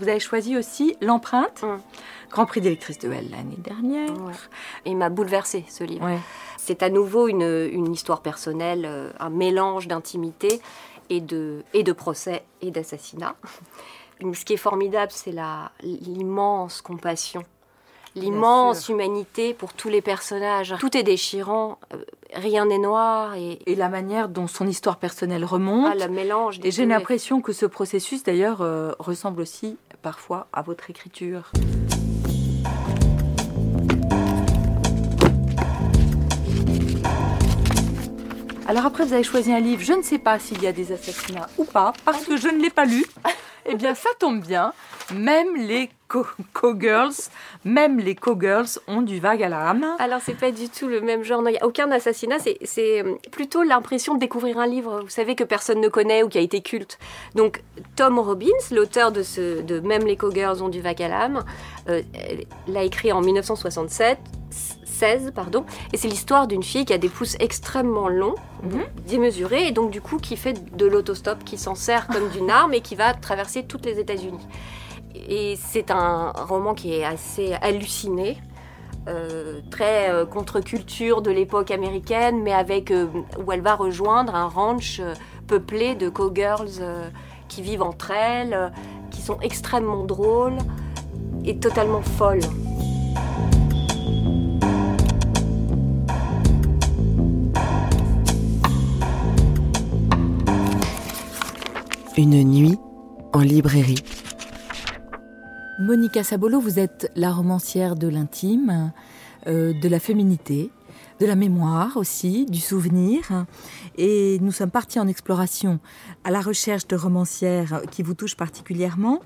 Vous avez choisi aussi L'empreinte, Mm. Grand Prix d'électrice de L l'année dernière. Ouais. Il m'a bouleversé ce livre. Ouais. C'est à nouveau une, une histoire personnelle, euh, un mélange d'intimité et de, et de procès et d'assassinat. Ce qui est formidable, c'est l'immense compassion, l'immense humanité pour tous les personnages. Tout est déchirant, euh, rien n'est noir et, Et la manière dont son histoire personnelle remonte. ah, le mélange des Et j'ai l'impression que ce processus, d'ailleurs, euh, ressemble aussi parfois à votre écriture. Alors après, vous avez choisi un livre, je ne sais pas s'il y a des assassinats ou pas, parce que je ne l'ai pas lu. Eh bien, ça tombe bien. Même les co- co-girls, même les co-girls ont du vague à l'âme. Alors, c'est pas du tout le même genre. Il n'y a aucun assassinat. C'est- euh, plutôt l'impression de découvrir un livre, vous savez, que personne ne connaît ou qui a été culte. Donc, Tom Robbins, l'auteur de, ce, de Même les Cowgirls ont du vague à l'âme, euh, l'a écrit en 1967. 16, pardon, et c'est l'histoire d'une fille qui a des pouces extrêmement longs, Mhm. démesurés, et donc du coup qui fait de l'autostop, qui s'en sert comme d'une arme et qui va traverser toutes les États-Unis. Et c'est un roman qui est assez halluciné, euh, très euh, contre-culture de l'époque américaine, mais avec euh, où elle va rejoindre un ranch peuplé de cowgirls qui vivent entre elles, qui sont extrêmement drôles et totalement folles. Une nuit en librairie. Monica Sabolo, vous êtes la romancière de l'intime, euh, de la féminité, de la mémoire aussi, du souvenir. Et nous sommes partis en exploration à la recherche de romancières qui vous touchent particulièrement,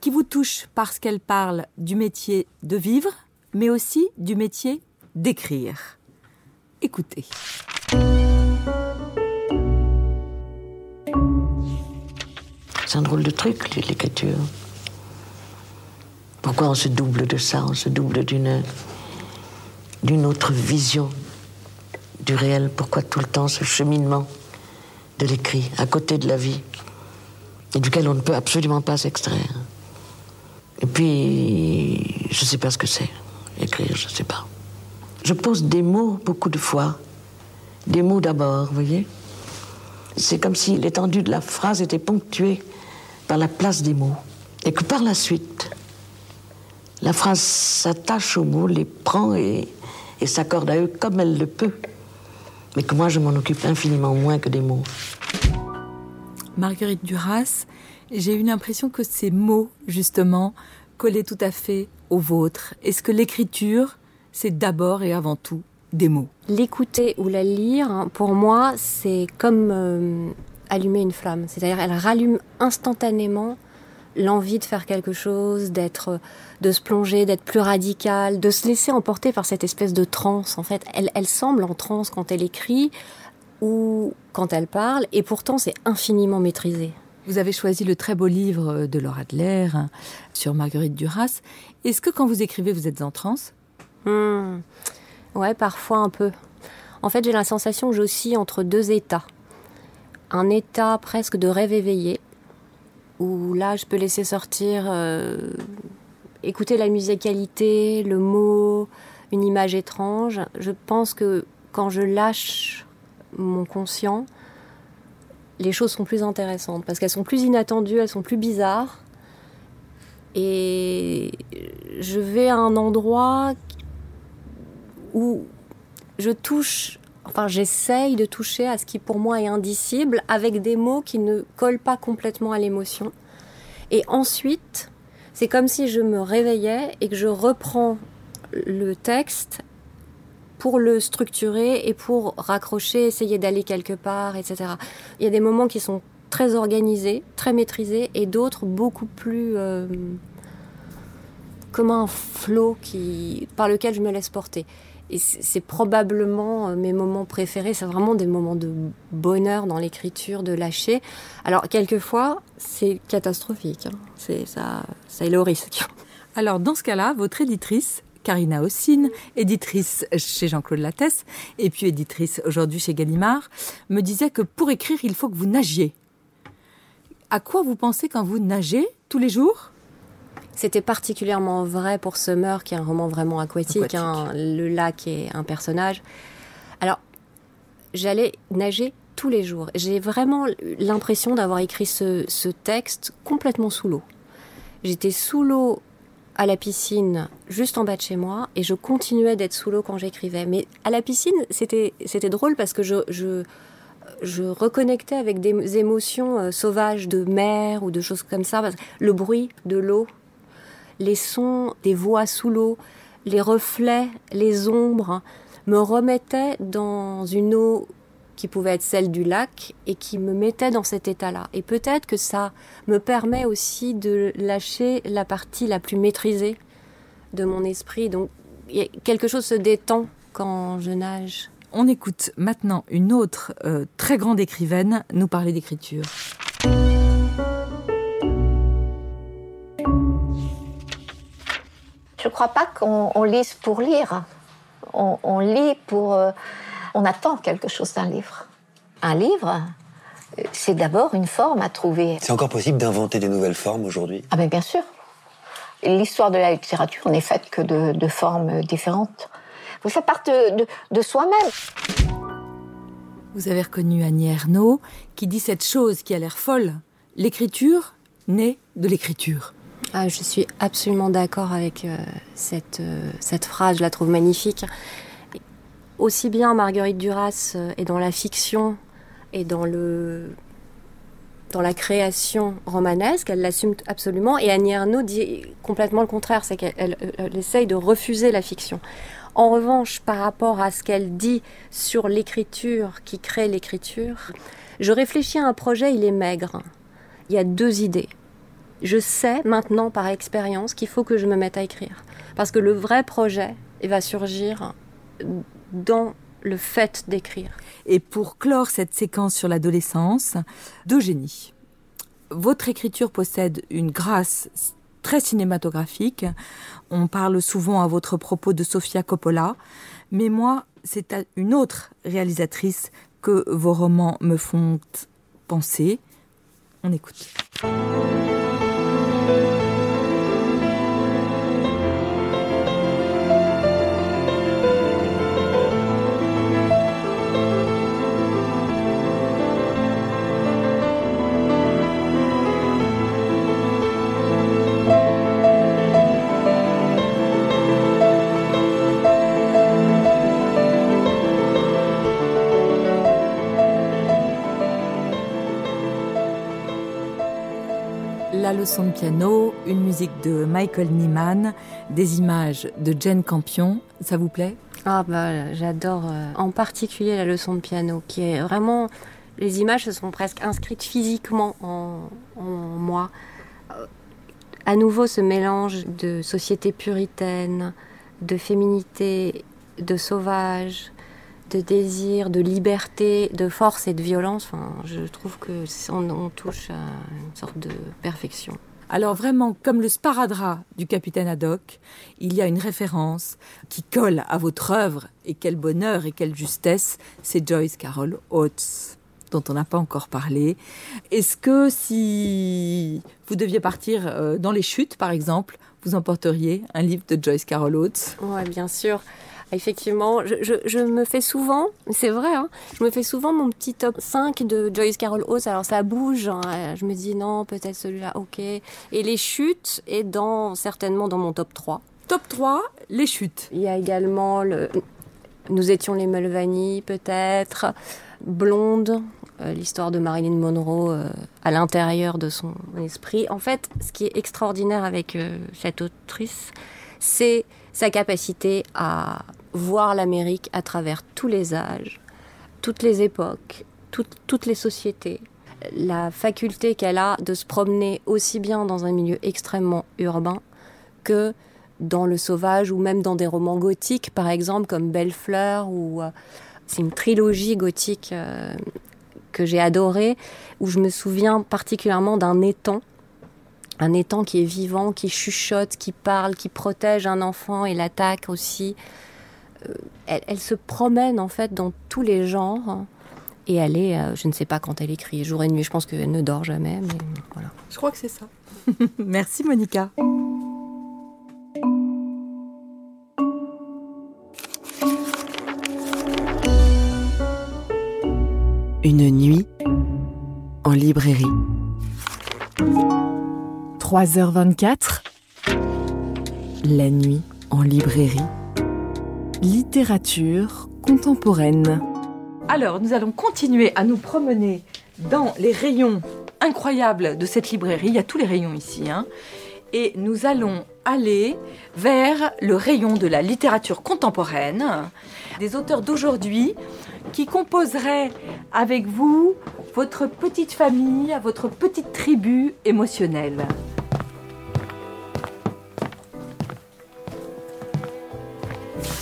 qui vous touchent parce qu'elles parlent du métier de vivre, mais aussi du métier d'écrire. Écoutez. C'est un drôle de truc, l'écriture. Pourquoi on se double de ça? On se double d'une d'une autre vision du réel. Pourquoi tout le temps ce cheminement de l'écrit à côté de la vie et duquel on ne peut absolument pas s'extraire? Et puis, je ne sais pas ce que c'est. Écrire, je ne sais pas. Je pose des mots beaucoup de fois. Des mots d'abord, vous voyez? C'est comme si l'étendue de la phrase était ponctuée par la place des mots. Et que par la suite, la phrase s'attache aux mots, les prend et, et s'accorde à eux comme elle le peut. Mais que moi, je m'en occupe infiniment moins que des mots. Marguerite Duras, j'ai eu l'impression que ces mots, justement, collaient tout à fait aux vôtres. Est-ce que l'écriture, c'est d'abord et avant tout des mots? L'écouter ou la lire, pour moi, c'est comme euh, allumer une flamme. C'est-à-dire, elle rallume instantanément l'envie de faire quelque chose, d'être, de se plonger, d'être plus radical, de se laisser emporter par cette espèce de transe. En fait, elle, elle semble en transe quand elle écrit ou quand elle parle, et pourtant c'est infiniment maîtrisé. Vous avez choisi le très beau livre de Laura Adler hein, sur Marguerite Duras. Est-ce que quand vous écrivez, vous êtes en transe? Hmm. Ouais, parfois un peu. En fait, j'ai la sensation que j'oscille entre deux états. Un état presque de rêve éveillé, où là, je peux laisser sortir, euh, écouter la musicalité, le mot, une image étrange. Je pense que quand je lâche mon conscient, les choses sont plus intéressantes parce qu'elles sont plus inattendues, elles sont plus bizarres. Et je vais à un endroit où je touche, enfin j'essaye de toucher à ce qui pour moi est indicible avec des mots qui ne collent pas complètement à l'émotion. Et ensuite, c'est comme si je me réveillais et que je reprends le texte pour le structurer et pour raccrocher, essayer d'aller quelque part, etc. Il y a des moments qui sont très organisés, très maîtrisés, et d'autres beaucoup plus euh, comme un flot qui, par lequel je me laisse porter. Et c'est probablement euh, mes moments préférés. C'est vraiment des moments de bonheur dans l'écriture, de lâcher. Alors, quelquefois, c'est catastrophique. Hein. C'est ça, ça est le risque. Alors, dans ce cas-là, votre éditrice, Karina Ossine, éditrice chez Jean-Claude Lattès, et puis éditrice aujourd'hui chez Gallimard, me disait que pour écrire, il faut que vous nagiez. À quoi vous pensez quand vous nagez tous les jours? C'était particulièrement vrai pour Summer, qui est un roman vraiment aquatique. Hein. le lac est un personnage. Alors, j'allais nager tous les jours. J'ai vraiment l'impression d'avoir écrit ce, ce, texte complètement sous l'eau. J'étais sous l'eau à la piscine, juste en bas de chez moi, et je continuais d'être sous l'eau quand j'écrivais. Mais à la piscine, c'était drôle parce que je, je, je reconnectais avec des émotions euh, sauvages de mer ou de choses comme ça. Le bruit de l'eau les sons des voix sous l'eau, les reflets, les ombres me remettaient dans une eau qui pouvait être celle du lac et qui me mettait dans cet état-là. Et peut-être que ça me permet aussi de lâcher la partie la plus maîtrisée de mon esprit. Donc quelque chose se détend quand je nage. On écoute maintenant une autre euh, très grande écrivaine nous parler d'écriture. Je ne crois pas qu'on lise pour lire? On, lit pour... Euh, on attend quelque chose d'un livre. Un livre, c'est d'abord une forme à trouver. C'est encore possible d'inventer des nouvelles formes aujourd'hui? Ah bien bien sûr. L'histoire de la littérature n'est faite que de, formes différentes. Vous faites part de, de soi-même. Vous avez reconnu Annie Ernaux qui dit cette chose qui a l'air folle. L'écriture naît de l'écriture. Ah, je suis absolument d'accord avec euh, cette, euh, cette phrase, je la trouve magnifique. Aussi bien Marguerite Duras euh, est dans la fiction et dans, le, dans la création romanesque, elle l'assume absolument, et Annie Ernaux dit complètement le contraire, c'est qu'elle essaye de refuser la fiction. En revanche, par rapport à ce qu'elle dit sur l'écriture qui crée l'écriture, je réfléchis à un projet, il est maigre. Il y a deux idées je sais maintenant par expérience qu'il faut que je me mette à écrire. Parce que le vrai projet va surgir dans le fait d'écrire. Et pour clore cette séquence sur l'adolescence, d'Eugénie, votre écriture possède une grâce très cinématographique. On parle souvent à votre propos de Sofia Coppola, mais moi, c'est à une autre réalisatrice que vos romans me font penser. On écoute. Thank you. Leçon de piano, une musique de Michael Nyman, des images de Jane Campion. Ça vous plaît? Ah bah j'adore euh, en particulier la leçon de piano qui est vraiment les images se sont presque inscrites physiquement en, en moi. Euh, à nouveau ce mélange de société puritaine, de féminité, de sauvage, de désir, de liberté, de force et de violence. Enfin, je trouve que on, touche à une sorte de perfection. Alors vraiment, comme le sparadrap du capitaine Haddock, il y a une référence qui colle à votre œuvre, et quel bonheur et quelle justesse, c'est Joyce Carol Oates. dont on n'a pas encore parlé. Est-ce que si vous deviez partir euh, dans les chutes, par exemple, vous emporteriez un livre de Joyce Carol Oates? Oui, bien sûr. Effectivement, je, me fais souvent, c'est vrai, hein, je me fais souvent mon petit top 5 de Joyce Carol Oates. Alors ça bouge, hein, je me dis non, peut-être celui-là, ok. Et les chutes est dans, certainement dans mon top 3. Top 3, les chutes. Il y a également le Nous étions les Mulvaney, peut-être. Blonde, euh, l'histoire de Marilyn Monroe euh, à l'intérieur de son esprit. En fait, ce qui est extraordinaire avec euh, cette autrice, c'est sa capacité à voir l'Amérique à travers tous les âges, toutes les époques, toutes les sociétés. La faculté qu'elle a de se promener aussi bien dans un milieu extrêmement urbain que dans le sauvage ou même dans des romans gothiques, par exemple comme Belle Fleur ou euh, c'est une trilogie gothique euh, que j'ai adorée où je me souviens particulièrement d'un étang un étang qui est vivant, qui chuchote, qui parle, qui protège un enfant et l'attaque aussi. Euh, elle, se promène en fait dans tous les genres et elle est, euh, je ne sais pas quand elle écrit, jour et nuit. Je pense qu'elle ne dort jamais, mais voilà. Je crois que c'est ça. Merci Monica. Une nuit en librairie. 3h24, la nuit en librairie. Littérature contemporaine. Alors, nous allons continuer à nous promener dans les rayons incroyables de cette librairie. Il y a tous les rayons ici. Hein. Et nous allons aller vers le rayon de la littérature contemporaine, des auteurs d'aujourd'hui qui composeraient avec vous votre petite famille, votre petite tribu émotionnelle.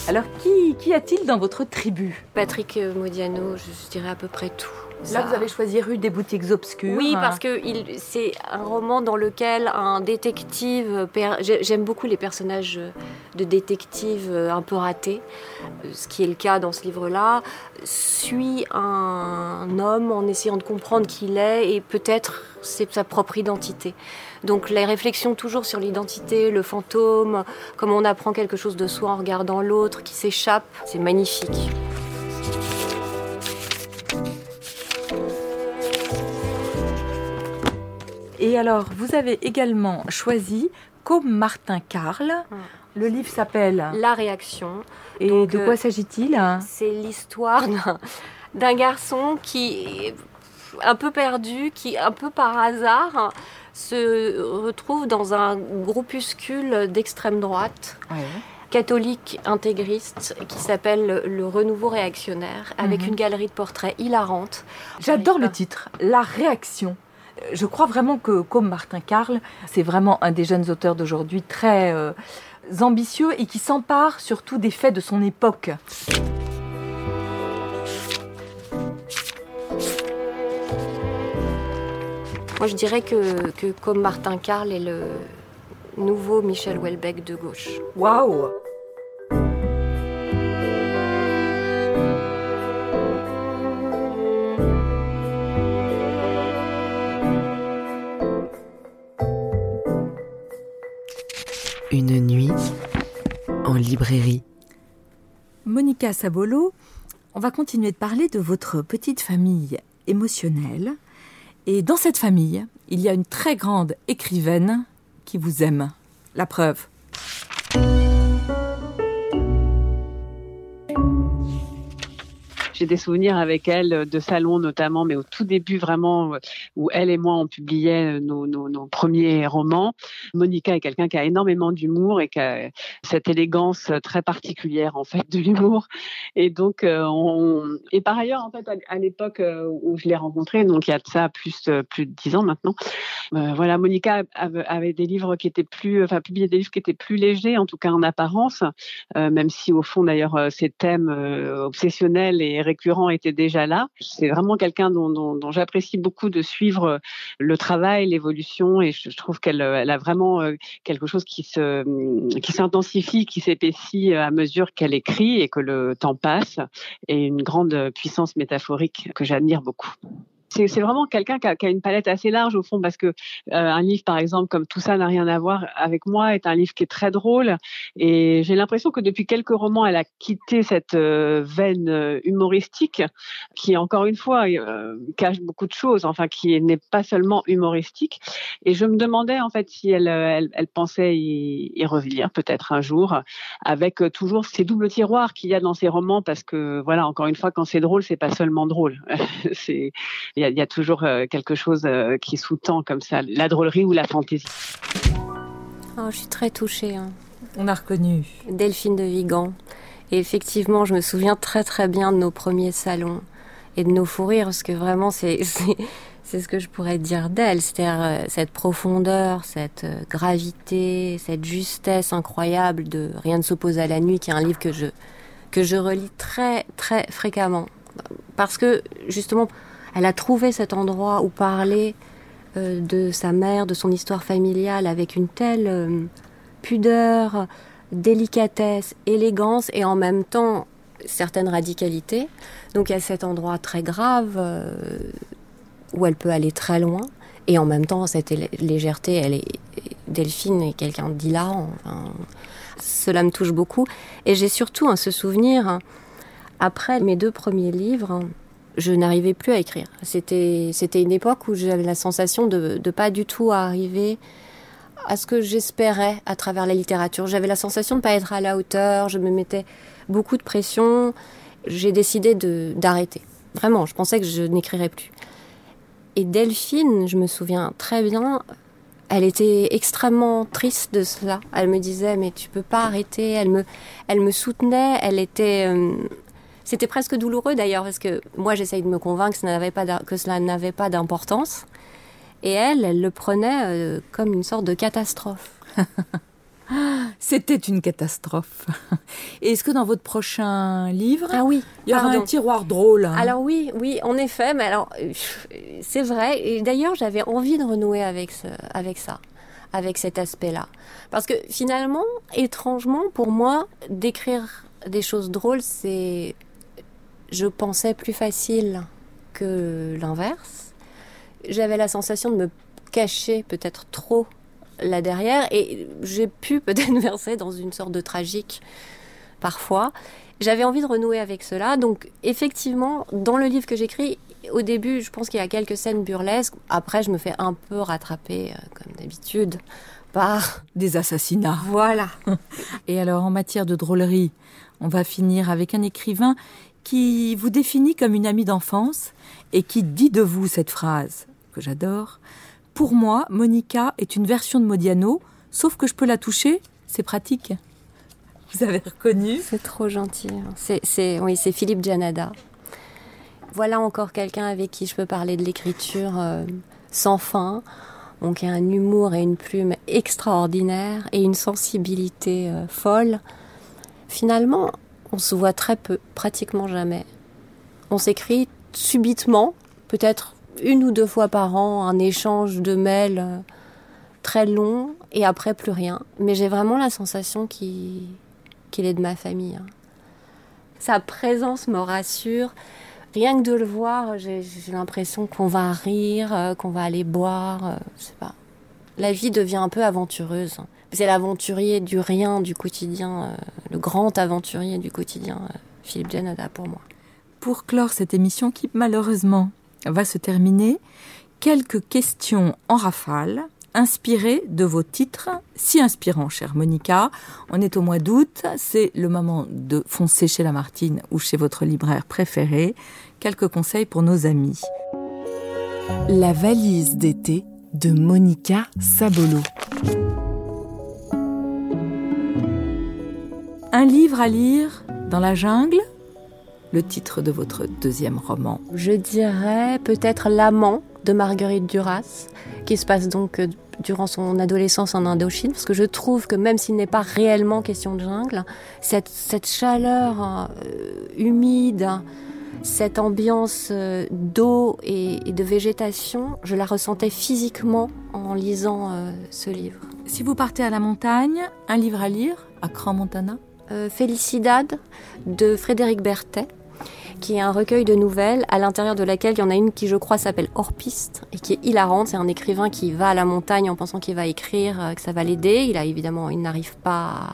Alors, qui, qui a-t-il dans votre tribu Patrick Modiano, je dirais à peu près tout. Là, vous avez choisi Rue des boutiques obscures. Oui, parce que c'est un roman dans lequel un détective. J'aime beaucoup les personnages de détectives un peu ratés, ce qui est le cas dans ce livre-là, suit un homme en essayant de comprendre qui il est et peut-être c'est sa propre identité. Donc les réflexions toujours sur l'identité, le fantôme, comment on apprend quelque chose de soi en regardant l'autre qui s'échappe, c'est magnifique. Et alors, vous avez également choisi, comme Martin Karl, le livre s'appelle La réaction. Et de quoi euh, s'agit-il? C'est l'histoire d'un garçon qui est un peu perdu, qui un peu par hasard se retrouve dans un groupuscule d'extrême droite. catholique intégriste qui s'appelle le Renouveau réactionnaire avec mhm. une galerie de portraits hilarante. J'adore le titre, La réaction je crois vraiment que, comme Martin Karl, c'est vraiment un des jeunes auteurs d'aujourd'hui très euh, ambitieux et qui s'empare surtout des faits de son époque. Moi, je dirais que, que comme Martin Karl est le nouveau Michel Houellebecq de gauche. Waouh Une nuit en librairie. Monica Sabolo, on va continuer de parler de votre petite famille émotionnelle. Et dans cette famille, il y a une très grande écrivaine qui vous aime. La preuve. J'ai des souvenirs avec elle euh, de salon notamment, mais au tout début vraiment euh, où elle et moi on publiait euh, nos, premiers romans. Monica est quelqu'un qui a énormément d'humour et qui a cette élégance très particulière en fait de l'humour. Et donc on, et par ailleurs en fait à, l'époque où je l'ai rencontrée, donc il y a de ça plus plus de dix ans maintenant. voilà, Monica avait, des livres qui étaient plus, enfin publiait des livres qui étaient plus légers en tout cas en apparence, même si au fond d'ailleurs ces thèmes obsessionnels et récurrents étaient déjà là. C'est vraiment quelqu'un dont, j'apprécie beaucoup de suivre le travail, l'évolution, et je, trouve qu'elle a vraiment quelque chose se qui s'intensifie, qui s'épaissit à mesure qu'elle écrit et que le temps passe, et une grande puissance métaphorique que j'admire beaucoup c'est vraiment quelqu'un qui, a, une palette assez large au fond parce que euh, un livre par exemple comme tout ça n'a rien à voir avec moi est un livre qui est très drôle. Et j'ai l'impression que depuis quelques romans elle a quitté cette euh, veine euh, humoristique qui encore une fois cache beaucoup de choses enfin qui n'est pas seulement humoristique. Et je me demandais en fait si elle pensait y, revenir peut-être un jour avec toujours ces doubles tiroirs qu'il y a dans ses romans parce que voilà encore une fois quand c'est drôle c'est pas seulement drôle y, a toujours euh, quelque chose euh, qui sous-tend comme ça, la drôlerie ou la fantaisie. Oh, je suis très touchée. Hein. On a reconnu. Delphine de Vigan. Et effectivement, je me souviens très très bien de nos premiers salons et de nos fous rires, parce que vraiment, c'est, c'est, ce que je pourrais dire d'elle. C'est-à-dire euh, cette profondeur, cette gravité, cette justesse incroyable de Rien ne s'oppose à la nuit, qui est un livre que je, que je relis très très fréquemment. Parce que justement, elle a trouvé cet endroit où parler euh, de sa mère, de son histoire familiale avec une telle euh, pudeur, délicatesse, élégance et en même temps certaines radicalités. Donc il y a cet endroit très grave euh, où elle peut aller très loin et en même temps cette légèreté, elle est Delphine est quelqu'un d'hilarant. cela me touche beaucoup et j'ai surtout un ce souvenir hein, après mes deux premiers livres je n'arrivais plus à écrire. C'était, c'était une époque où j'avais la sensation de ne pas du tout arriver à ce que j'espérais à travers la littérature. J'avais la sensation de ne pas être à la hauteur, je me mettais beaucoup de pression. J'ai décidé de, d'arrêter. Vraiment, je pensais que je n'écrirais plus. Et Delphine, je me souviens très bien, elle était extrêmement triste de cela. Elle me disait mais tu peux pas arrêter. Elle me, elle me soutenait. Elle était, euh, c'était presque douloureux d'ailleurs, parce que moi j'essaye de me convaincre que, cela n'avait pas d'importance. Et elle, elle le prenait euh, comme une sorte de catastrophe. C'était une catastrophe. Est-ce que dans votre prochain livre, ah oui, il y aura un tiroir drôle hein? Alors oui, oui, en effet. Mais alors, c'est vrai. Et d'ailleurs, j'avais envie de renouer avec, avec ça, avec cet aspect-là, parce que finalement, étrangement, pour moi, d'écrire des choses drôles, c'est je pensais plus facile que l'inverse. J'avais la sensation de me cacher peut-être trop là derrière et j'ai pu peut-être verser dans une sorte de tragique parfois. J'avais envie de renouer avec cela. Donc effectivement, dans le livre que j'écris, au début, je pense qu'il y a quelques scènes burlesques. Après, je me fais un peu rattraper, euh, comme d'habitude, par... Des assassinats. Voilà. Et alors, en matière de drôlerie, on va finir avec un écrivain qui vous définit comme une amie d'enfance et qui dit de vous cette phrase que j'adore. Pour moi, Monica est une version de Modiano, sauf que je peux la toucher, c'est pratique. Vous avez reconnu C'est trop gentil. C'est, oui, c'est Philippe Janada. Voilà encore quelqu'un avec qui je peux parler de l'écriture euh, sans fin. Donc, a un humour et une plume extraordinaire et une sensibilité euh, folle. Finalement, on se voit très peu, pratiquement jamais. On s'écrit subitement, peut-être une ou deux fois par an, un échange de mails euh, très long et après plus rien. Mais j'ai vraiment la sensation qu'il est de ma famille. Hein. Sa présence me rassure. Rien que de le voir, j'ai l'impression qu'on va rire, euh, qu'on va aller boire. Euh, je pas. La vie devient un peu aventureuse. C'est l'aventurier du rien du quotidien, grand aventurier du quotidien, euh, Philippe Janada pour moi. Pour clore cette émission qui malheureusement va se terminer, quelques questions en rafale inspirées de vos titres, si inspirants, chère Monica. On est au mois d'août, c'est le moment de foncer chez Lamartine ou chez votre libraire préféré. Quelques conseils pour nos amis. La valise d'été de Monica Sabolo. Un livre à lire dans la jungle Le titre de votre deuxième roman. Je dirais peut-être L'amant de Marguerite Duras, qui se passe donc euh, durant son adolescence en Indochine, parce que je trouve que même s'il n'est pas réellement question de jungle, cette, chaleur euh, humide, cette ambiance euh, d'eau et, de végétation, je la ressentais physiquement en lisant ce livre. Si vous partez à la montagne, un livre à lire à Cran-Montana euh, Félicidad de Frédéric Berthet qui est un recueil de nouvelles à l'intérieur de laquelle il y en a une qui je crois s'appelle Hors piste et qui est hilarante. C'est un écrivain qui va à la montagne en pensant qu'il va écrire, que ça va l'aider. Il a évidemment, il n'arrive pas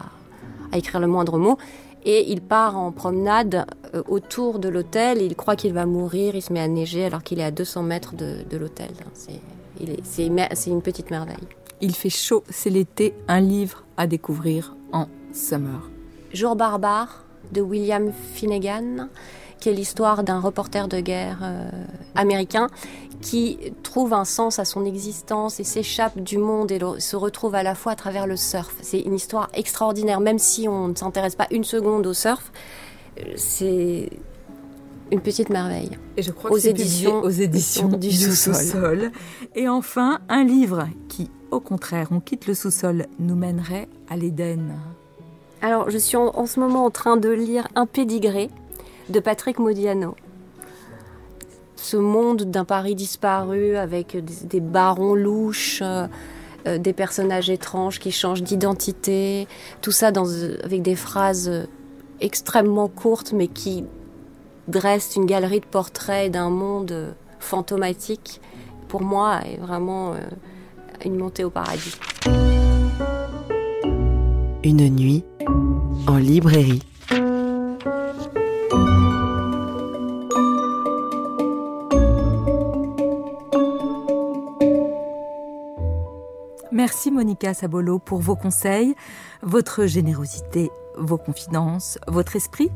à écrire le moindre mot et il part en promenade euh, autour de l'hôtel. Il croit qu'il va mourir, il se met à neiger alors qu'il est à 200 mètres de, l'hôtel. C'est une petite merveille. Il fait chaud, c'est l'été, un livre à découvrir en summer. Jour barbare de William Finnegan, qui est l'histoire d'un reporter de guerre euh, américain qui trouve un sens à son existence et s'échappe du monde et se retrouve à la fois à travers le surf. C'est une histoire extraordinaire, même si on ne s'intéresse pas une seconde au surf. Euh, c'est une petite merveille. Et je crois aux éditions, aux éditions du, sous-sol. Et enfin, un livre qui, au contraire, on quitte le sous-sol, nous mènerait à l'Éden. Alors, je suis en, ce moment en train de lire Un pédigré de Patrick Modiano ce monde d'un Paris disparu avec des, barons louches, euh, euh, des personnages étranges qui changent d'identité, tout ça avec des phrases extrêmement courtes mais qui dressent une galerie de portraits d'un monde fantomatique, pour moi est vraiment euh, une montée au paradis. Une nuit en librairie. Merci Monica Sabolo pour vos conseils, votre générosité, vos confidences, votre esprit.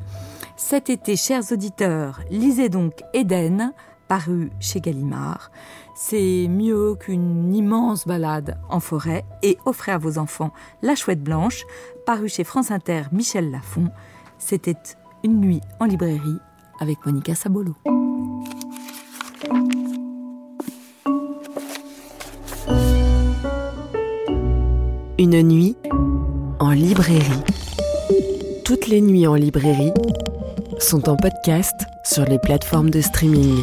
Cet été, chers auditeurs, lisez donc Éden, paru chez Gallimard. C'est mieux qu'une immense balade en forêt et offrez à vos enfants La Chouette Blanche, paru chez France Inter Michel Lafon. C'était une nuit en librairie avec Monica Sabolo. Une nuit en librairie. Toutes les nuits en librairie sont en podcast sur les plateformes de streaming.